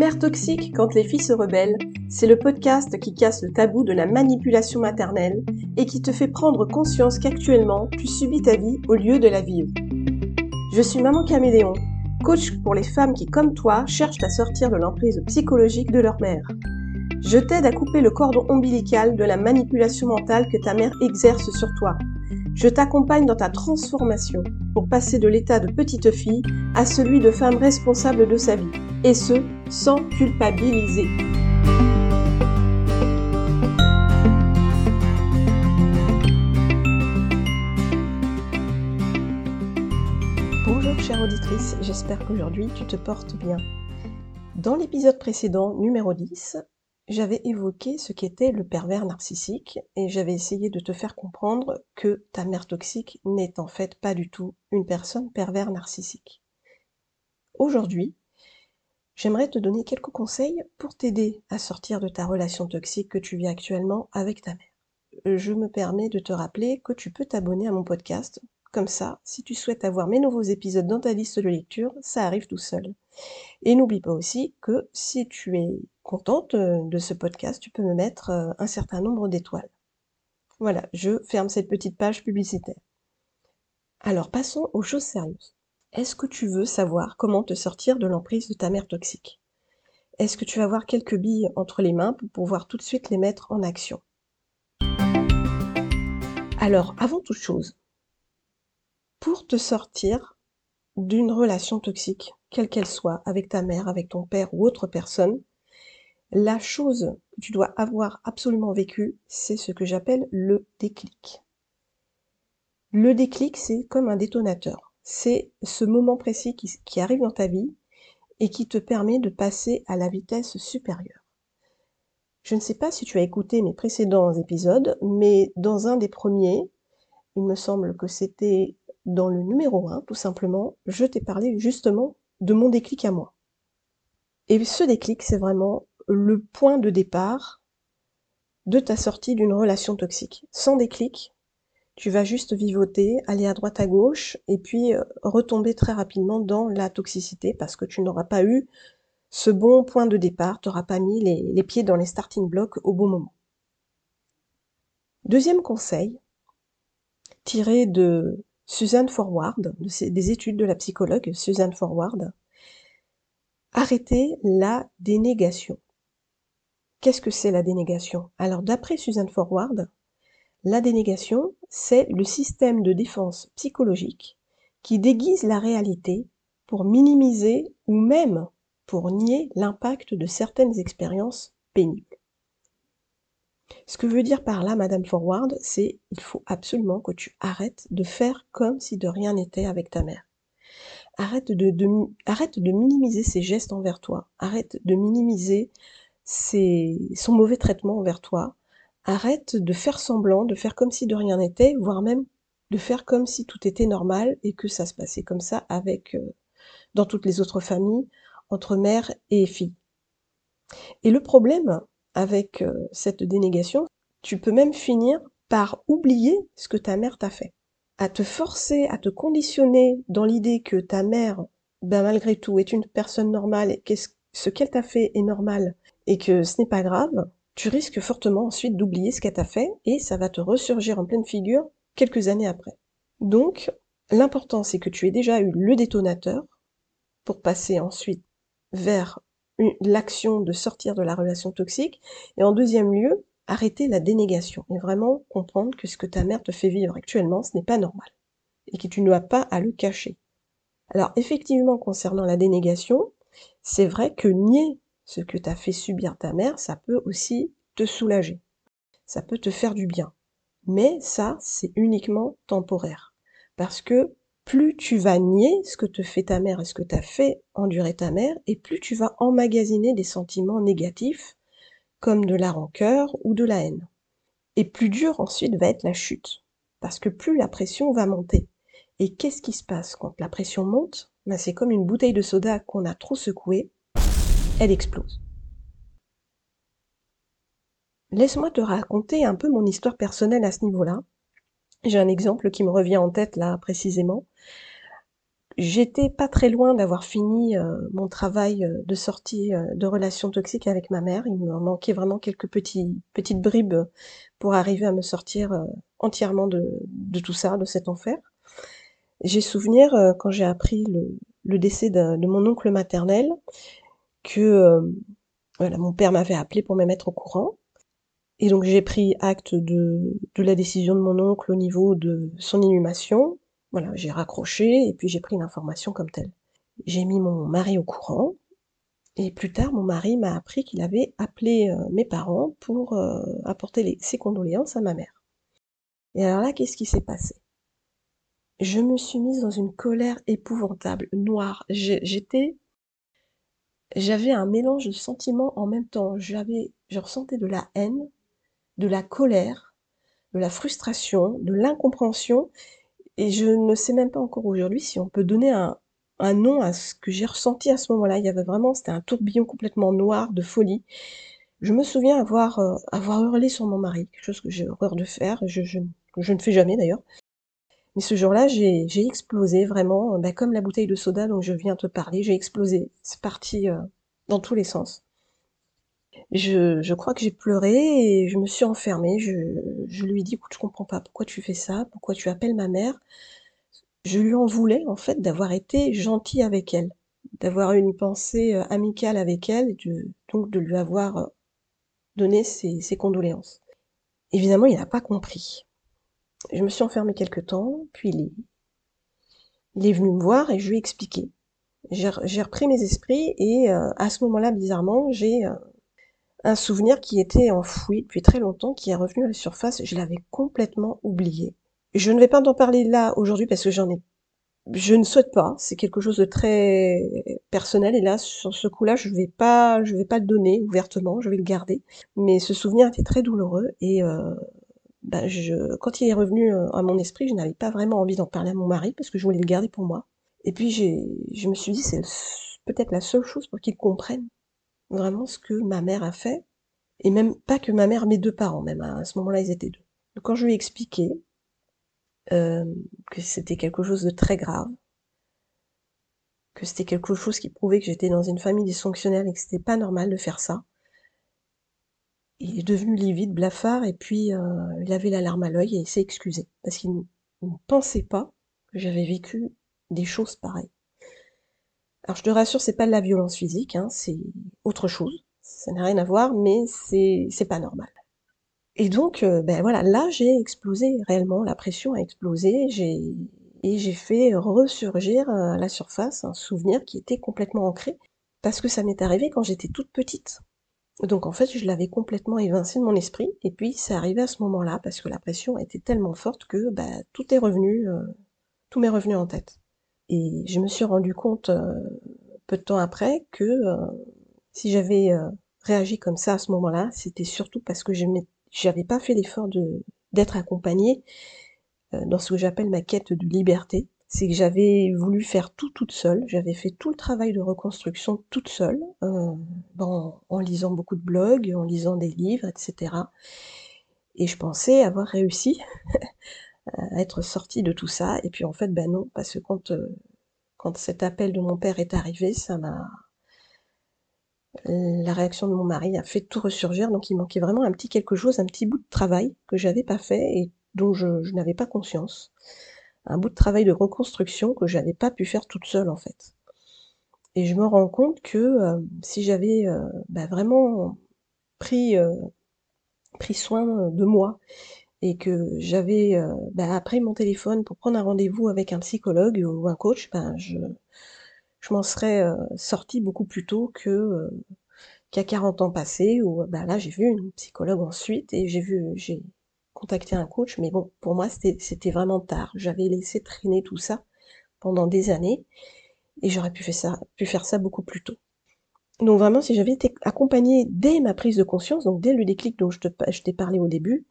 Mère toxique quand les filles se rebellent, c'est le podcast qui casse le tabou de la manipulation maternelle et qui te fait prendre conscience qu'actuellement, tu subis ta vie au lieu de la vivre. Je suis Maman Caméléon, coach pour les femmes qui, comme toi, cherchent à sortir de l'emprise psychologique de leur mère. Je t'aide à couper le cordon ombilical de la manipulation mentale que ta mère exerce sur toi. Je t'accompagne dans ta transformation pour passer de l'état de petite fille à celui de femme responsable de sa vie, et ce, sans culpabiliser. Bonjour chère auditrice, j'espère qu'aujourd'hui tu te portes bien. Dans l'épisode précédent, numéro 10, j'avais évoqué ce qu'était le pervers narcissique et j'avais essayé de te faire comprendre que ta mère toxique n'est en fait pas du tout une personne pervers narcissique. Aujourd'hui, j'aimerais te donner quelques conseils pour t'aider à sortir de ta relation toxique que tu vis actuellement avec ta mère. Je me permets de te rappeler que tu peux t'abonner à mon podcast. Comme ça, si tu souhaites avoir mes nouveaux épisodes dans ta liste de lecture, ça arrive tout seul. Et n'oublie pas aussi que si tu es contente euh, de ce podcast, tu peux me mettre euh, un certain nombre d'étoiles. Voilà, je ferme cette petite page publicitaire. Alors passons aux choses sérieuses. Est-ce que tu veux savoir comment te sortir de l'emprise de ta mère toxique? Est-ce que tu vas avoir quelques billes entre les mains pour pouvoir tout de suite les mettre en action? Alors, avant toute chose, pour te sortir d'une relation toxique, quelle qu'elle soit, avec ta mère, avec ton père ou autre personne, la chose que tu dois avoir absolument vécue, c'est ce que j'appelle le déclic. Le déclic, c'est comme un détonateur. C'est ce moment précis qui, arrive dans ta vie et qui te permet de passer à la vitesse supérieure. Je ne sais pas si tu as écouté mes précédents épisodes, mais dans un des premiers, il me semble que c'était dans le numéro 1, tout simplement, je t'ai parlé justement de mon déclic à moi. Et ce déclic, c'est vraiment le point de départ de ta sortie d'une relation toxique. Sans déclic, tu vas juste vivoter, aller à droite à gauche, et puis euh, retomber très rapidement dans la toxicité parce que tu n'auras pas eu ce bon point de départ, tu n'auras pas mis les, les pieds dans les starting blocks au bon moment. Deuxième conseil, tiré de Suzanne Forward, des études de la psychologue Suzanne Forward, arrêter la dénégation. Qu'est-ce que c'est la dénégation? Alors d'après Suzanne Forward, la dénégation, c'est le système de défense psychologique qui déguise la réalité pour minimiser ou même pour nier l'impact de certaines expériences pénibles. Ce que veut dire par là Madame Forward, c'est il faut absolument que tu arrêtes de faire comme si de rien n'était avec ta mère. Arrête de, minimiser ses gestes envers toi. Arrête de minimiser son mauvais traitement envers toi. Arrête de faire semblant, de faire comme si de rien n'était, voire même de faire comme si tout était normal et que ça se passait comme ça avec euh, dans toutes les autres familles entre mère et fille. Et le problème, avec euh, cette dénégation, tu peux même finir par oublier ce que ta mère t'a fait. À te forcer, à te conditionner dans l'idée que ta mère, ben malgré tout, est une personne normale et que ce qu'elle t'a fait est normal et que ce n'est pas grave, tu risques fortement ensuite d'oublier ce qu'elle t'a fait et ça va te ressurgir en pleine figure quelques années après. Donc, l'important c'est que tu aies déjà eu le détonateur pour passer ensuite vers l'action de sortir de la relation toxique. Et en deuxième lieu, arrêter la dénégation et vraiment comprendre que ce que ta mère te fait vivre actuellement, ce n'est pas normal et que tu n'as pas à le cacher. Alors effectivement, concernant la dénégation, c'est vrai que nier ce que t'a fait subir ta mère, ça peut aussi te soulager. Ça peut te faire du bien. Mais ça, c'est uniquement temporaire. Parce que plus tu vas nier ce que te fait ta mère et ce que t'a fait endurer ta mère, et plus tu vas emmagasiner des sentiments négatifs, comme de la rancœur ou de la haine. Et plus dur ensuite va être la chute, parce que plus la pression va monter. Et qu'est-ce qui se passe quand la pression monte? Ben, C'est comme une bouteille de soda qu'on a trop secouée, elle explose. Laisse-moi te raconter un peu mon histoire personnelle à ce niveau-là. J'ai un exemple qui me revient en tête là précisément. J'étais pas très loin d'avoir fini, heu, mon travail, heu, de sortie, heu, de relations toxiques avec ma mère. Il me manquait vraiment quelques petites bribes pour arriver à me sortir, entièrement de tout ça, de cet enfer. J'ai souvenir, quand j'ai appris le décès de mon oncle maternel que, hem, voilà, mon père m'avait appelée pour me mettre au courant et donc j'ai pris acte de la décision de mon oncle au niveau de son inhumation. Voilà, j'ai raccroché et puis j'ai pris l'information comme telle. J'ai mis mon mari au courant et plus tard, mon mari m'a appris qu'il avait appelé, heu, mes parents pour, heu, apporter les ses condoléances à ma mère. Et alors là, qu'est-ce qui s'est passé? Je me suis mise dans une colère épouvantable, noire. J'étais j'avais un mélange de sentiments en même temps. J'avais je ressentais de la haine, de la colère, de la frustration, de l'incompréhension et je ne sais même pas encore aujourd'hui si on peut donner un nom à ce que j'ai ressenti à ce moment-là. Il y avait vraiment c'était un tourbillon complètement noir de folie. Je me souviens avoir, heu, avoir hurlé sur mon mari, quelque chose que j'ai horreur de faire, je je ne fais jamais d'ailleurs. Mais ce jour-là, j'ai explosé vraiment, bah, comme la bouteille de soda dont je viens te parler, j'ai explosé. C'est parti, heu, dans tous les sens. Je crois que j'ai pleuré et je me suis enfermée. Je lui ai dit: «Écoute, je comprends pas, pourquoi tu fais ça? Pourquoi tu appelles ma mère?» je lui en voulais, en fait, d'avoir été gentille avec elle, d'avoir eu une pensée, heu, amicale avec elle et donc de lui avoir, donné ses condoléances. Évidemment, il n'a pas compris. Je me suis enfermée quelque temps, puis il est venu me voir et je lui ai expliqué. J'ai re j'ai repris mes esprits et heu, à ce moment-là, bizarrement, j'ai, heu, un souvenir qui était enfoui depuis très longtemps, qui est revenu à la surface, je l'avais complètement oublié. Je ne vais pas t'en parler là, aujourd'hui, parce que j'en ai je ne souhaite pas, c'est quelque chose de très personnel et là, sur ce coup-là, je vais pas je vais pas le donner ouvertement, je vais le garder. Mais ce souvenir était très douloureux et heu, bah, quand il est revenu, heu, à mon esprit, je n'avais pas vraiment envie d'en parler à mon mari parce que je voulais le garder pour moi. Et puis je me suis dit: «C'est peut-être la seule chose pour qu'il comprenne vraiment ce que ma mère a fait» et même pas que ma mère, mes 2 parents même, à ce moment-là, ils étaient 2. Donc quand je lui ai expliqué, hem, que c'était quelque chose de très grave que c'était quelque chose qui prouvait que j'étais dans une famille dysfonctionnelle et que c'était pas normal de faire ça. Il est devenu livide, blafard et puis, heu, il avait la larme à l'œil et il s'est excusé parce qu'il ne pensait pas que j'avais vécu des choses pareilles. Alors je te rassure, c'est pas de la violence physique, hein, c'est autre chose. Ça n'a rien à voir, mais c'est c'est pas normal. Et donc, heu, ben voilà, là j'ai explosé réellement, la pression a explosé, j'ai et j'ai fait ressurgir, à la surface un souvenir qui était complètement ancré, parce que ça m'est arrivé quand j'étais toute petite. Donc en fait, je l'avais complètement évincé de mon esprit et puis c'est arrivé à ce moment-là parce que la pression était tellement forte que, bah, tout est revenu, heu, tout m'est revenu en tête. Et je me suis rendu compte, heu, peu de temps après que, heu, si j'avais, réagi comme ça à ce moment-là, c'était surtout parce que je m'é j'avais pas fait l'effort d'être accompagnée, dans ce que j'appelle ma quête de liberté. C'est que j'avais voulu faire tout toute seule, j'avais fait tout le travail de reconstruction toute seule, heu, en lisant beaucoup de blogs, en lisant des livres et cetera. Et je pensais avoir réussi à être sortie de tout ça et puis en fait, bah, non, parce que quand, heu, quand cet appel de mon père est arrivé, ça m'a la réaction de mon mari a fait tout ressurgir, donc il manquait vraiment un petit quelque chose, un petit bout de travail que j'avais pas fait et dont je n'avais pas conscience. Un bout de travail de reconstruction que j'avais pas pu faire toute seule, en fait. Et je me rends compte que, heu, si j'avais, heu, bah, vraiment pris, heu, pris soin de moi et que j'avais, bah, pris mon téléphone pour prendre un rendez-vous avec un psychologue ou un coach, ben, je je m'en serais, sortie beaucoup plus tôt que, qu'à 40 ans passés où, bah, là, j'ai vu une psychologue ensuite et j'ai vu contacté un coach, mais bon, pour moi, c'était vraiment tard. J'avais laissé traîner tout ça pendant des années et j'aurais pu faire ça beaucoup plus tôt. Donc vraiment, si j'avais été accompagnée dès ma prise de conscience, donc dès le déclic dont je t'ai parlé au début,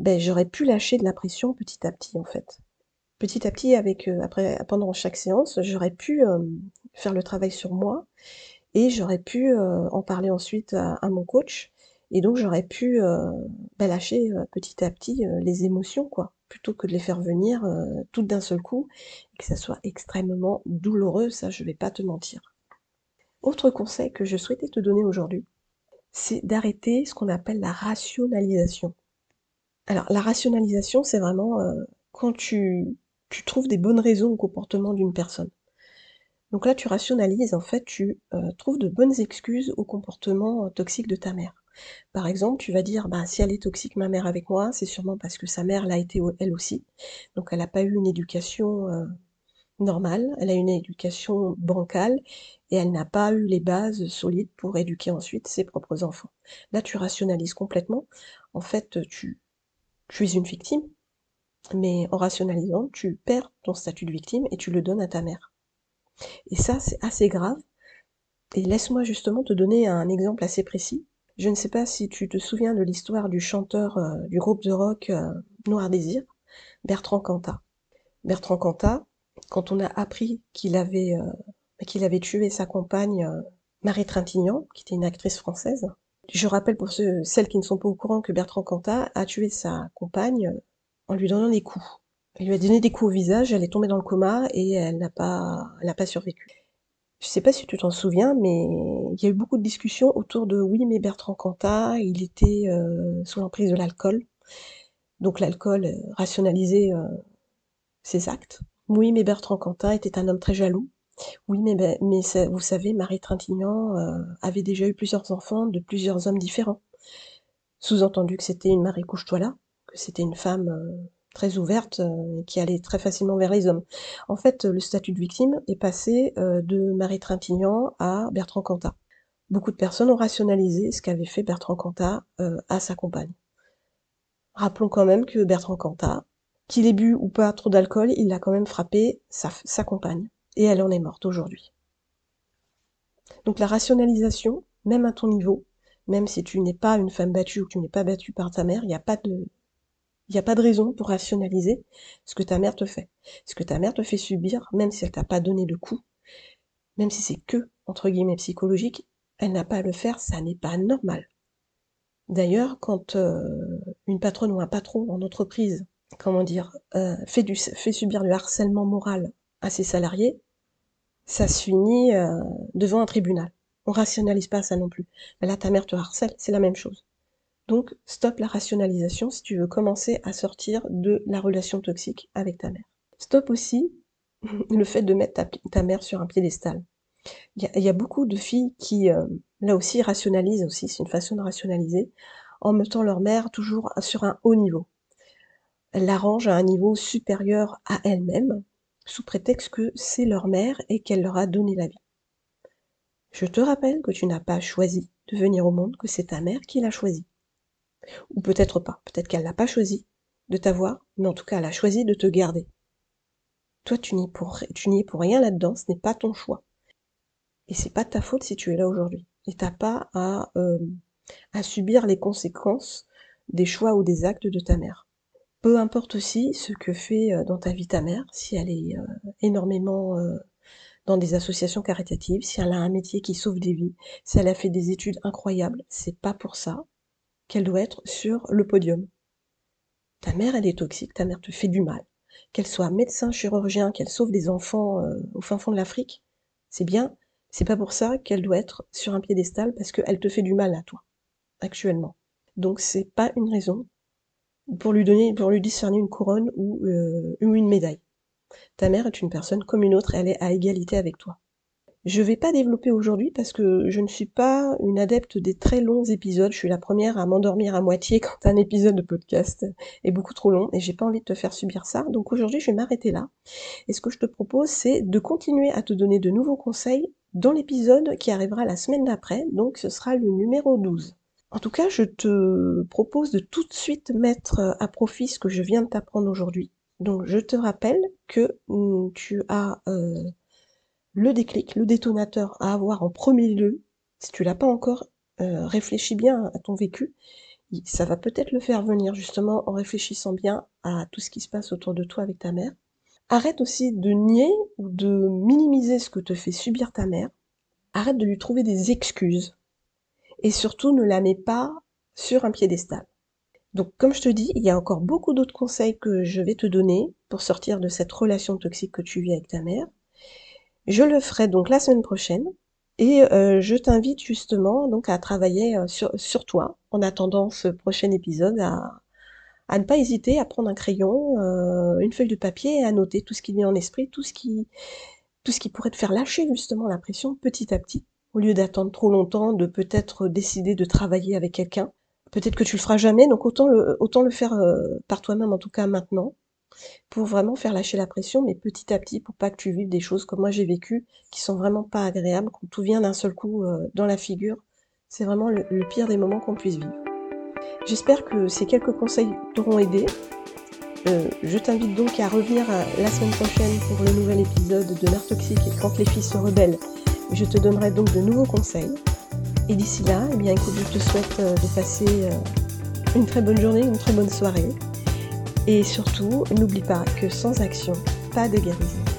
beh, j'aurais pu lâcher de la pression petit à petit, en fait. Petit à petit avec, heu, après pendant chaque séance, j'aurais pu, hem, faire le travail sur moi et j'aurais pu, heu, en parler ensuite à mon coach et donc j'aurais pu, heu, bah, lâcher, heu, petit à petit, heu, les émotions, quoi, plutôt que de les faire venir euh, toutes d'un seul coup, et que ça soit extrêmement douloureux, ça je vais pas te mentir. Autre conseil que je souhaitais te donner aujourd'hui, c'est d'arrêter ce qu'on appelle la rationalisation. Alors la rationalisation, c'est vraiment euh, quand tu, trouves des bonnes raisons au comportement d'une personne. Donc là, tu rationalises, en fait, tu euh, trouves de bonnes excuses au comportement toxique de ta mère. Par exemple, tu vas dire, bah, si elle est toxique, ma mère avec moi, c'est sûrement parce que sa mère l'a été elle aussi. Donc elle n'a pas eu une éducation euh, normale, elle a une éducation bancale et elle n'a pas eu les bases solides pour éduquer ensuite ses propres enfants. Là, tu rationalises complètement. En fait, tu es une victime, mais en rationalisant, tu perds ton statut de victime et tu le donnes à ta mère. Et ça, c'est assez grave. Et laisse-moi justement te donner un exemple assez précis. Je ne sais pas si tu te souviens de l'histoire du chanteur euh, du groupe de rock euh, Noir Désir, Bertrand Cantat. Bertrand Cantat, quand on a appris qu'il avait, euh, qu'il avait tué sa compagne Marie Trintignant, qui était une actrice française, je rappelle pour ceux, celles qui ne sont pas au courant que Bertrand Cantat a tué sa compagne en lui donnant des coups. Il lui a donné des coups au visage, elle est tombée dans le coma et elle n'a pas, elle n'a pas survécu. Je sais pas si tu t'en souviens, mais il y a eu beaucoup de discussions autour de oui, mais Bertrand Cantat, il était euh, sous l'emprise de l'alcool. Donc l'alcool euh, rationalisait euh, ses actes. Oui, mais Bertrand Cantat était un homme très jaloux. Oui, mais, ben, vous savez, Marie Trintignant avait déjà eu plusieurs enfants de plusieurs hommes différents. Sous-entendu que c'était une Marie couche-toi là, que c'était une femme très ouverte euh, et qui allait très facilement vers les hommes. En fait, le statut de victime est passé euh, de Marie Trintignant à Bertrand Cantat. Beaucoup de personnes ont rationalisé ce qu'avait fait Bertrand Cantat euh, à sa compagne. Rappelons quand même que Bertrand Cantat, qu'il ait bu ou pas trop d'alcool, il a quand même frappé sa, sa compagne. Et elle en est morte aujourd'hui. Donc la rationalisation, même à ton niveau, même si tu n'es pas une femme battue ou que tu n'es pas battue par ta mère, il n'y a pas de il n'y a pas de raison pour rationaliser ce que ta mère te fait. Ce que ta mère te fait subir, même si elle t'a pas donné de coups, même si c'est que, entre guillemets, psychologique, elle n'a pas à le faire, ça n'est pas normal. D'ailleurs, quand euh, une patronne ou un patron en entreprise, comment dire, euh, fait, subir du harcèlement moral à ses salariés, ça se finit euh, devant un tribunal. On rationalise pas ça non plus. Là, ta mère te harcèle, c'est la même chose. Donc, stop la rationalisation si tu veux commencer à sortir de la relation toxique avec ta mère. Stop aussi le fait de mettre ta, mère sur un piédestal. Il y, a, beaucoup de filles qui, euh, là aussi, rationalisent aussi, c'est une façon de rationaliser, en mettant leur mère toujours sur un haut niveau. Elles la rangent à un niveau supérieur à elle-même, sous prétexte que c'est leur mère et qu'elle leur a donné la vie. Je te rappelle que tu n'as pas choisi de venir au monde, que c'est ta mère qui l'a choisi. Ou peut-être pas. Peut-être qu'elle n'a pas choisi de t'avoir, mais en tout cas, elle a choisi de te garder. Toi, tu n'y es pour, rien là-dedans, ce n'est pas ton choix. Et c'est pas ta faute si tu es là aujourd'hui. Et t'as pas à, euh, subir les conséquences des choix ou des actes de ta mère. Peu importe aussi ce que fait euh, dans ta vie ta mère, si elle est euh, énormément dans des associations caritatives, si elle a un métier qui sauve des vies, si elle a fait des études incroyables, c'est pas pour ça qu'elle doit être sur le podium. Ta mère, elle est toxique, ta mère te fait du mal. Qu'elle soit médecin, chirurgien, qu'elle sauve des enfants euh, au fin fond de l'Afrique, c'est bien. C'est pas pour ça qu'elle doit être sur un piédestal parce qu'elle te fait du mal à toi, actuellement. Donc c'est pas une raison pour lui donner, pour lui discerner une couronne ou, euh, une médaille. Ta mère est une personne comme une autre, elle est à égalité avec toi. Je vais pas développer aujourd'hui parce que je ne suis pas une adepte des très longs épisodes. Je suis la première à m'endormir à moitié quand un épisode de podcast est beaucoup trop long et j'ai pas envie de te faire subir ça. Donc aujourd'hui, je vais m'arrêter là. Et ce que je te propose, c'est de continuer à te donner de nouveaux conseils dans l'épisode qui arrivera la semaine d'après. Donc ce sera le numéro 12. En tout cas, je te propose de tout de suite mettre à profit ce que je viens de t'apprendre aujourd'hui. Donc je te rappelle que mm, tu as euh, le déclic, le détonateur à avoir en premier lieu, si tu l'as pas encore, euh, réfléchis bien à ton vécu. Ça va peut-être le faire venir justement en réfléchissant bien à tout ce qui se passe autour de toi avec ta mère. Arrête aussi de nier ou de minimiser ce que te fait subir ta mère. Arrête de lui trouver des excuses. Et surtout, ne la mets pas sur un piédestal. Donc comme je te dis, il y a encore beaucoup d'autres conseils que je vais te donner pour sortir de cette relation toxique que tu vis avec ta mère. Je le ferai donc la semaine prochaine et euh, je t'invite justement donc à travailler euh, sur, toi en attendant ce prochain épisode, à, ne pas hésiter à prendre un crayon, euh, une feuille de papier et à noter tout ce qui vient en esprit, tout ce qui, pourrait te faire lâcher justement la pression petit à petit, au lieu d'attendre trop longtemps, de peut-être décider de travailler avec quelqu'un. Peut-être que tu le feras jamais, donc autant le faire par toi-même en tout cas maintenant pour vraiment faire lâcher la pression, mais petit à petit, pour pas que tu vives des choses comme moi j'ai vécu, qui sont vraiment pas agréables, quand tout vient d'un seul coup euh, dans la figure. C'est vraiment le, pire des moments qu'on puisse vivre. J'espère que ces quelques conseils t'auront aidé. Euh, je t'invite donc à revenir euh, la semaine prochaine pour le nouvel épisode de Mère Toxique et quand les filles se rebellent. Je te donnerai donc de nouveaux conseils. Et d'ici là, eh bien écoute, je te souhaite de passer une très bonne journée, une très bonne soirée. Et surtout, n'oublie pas que sans action, pas de guérison.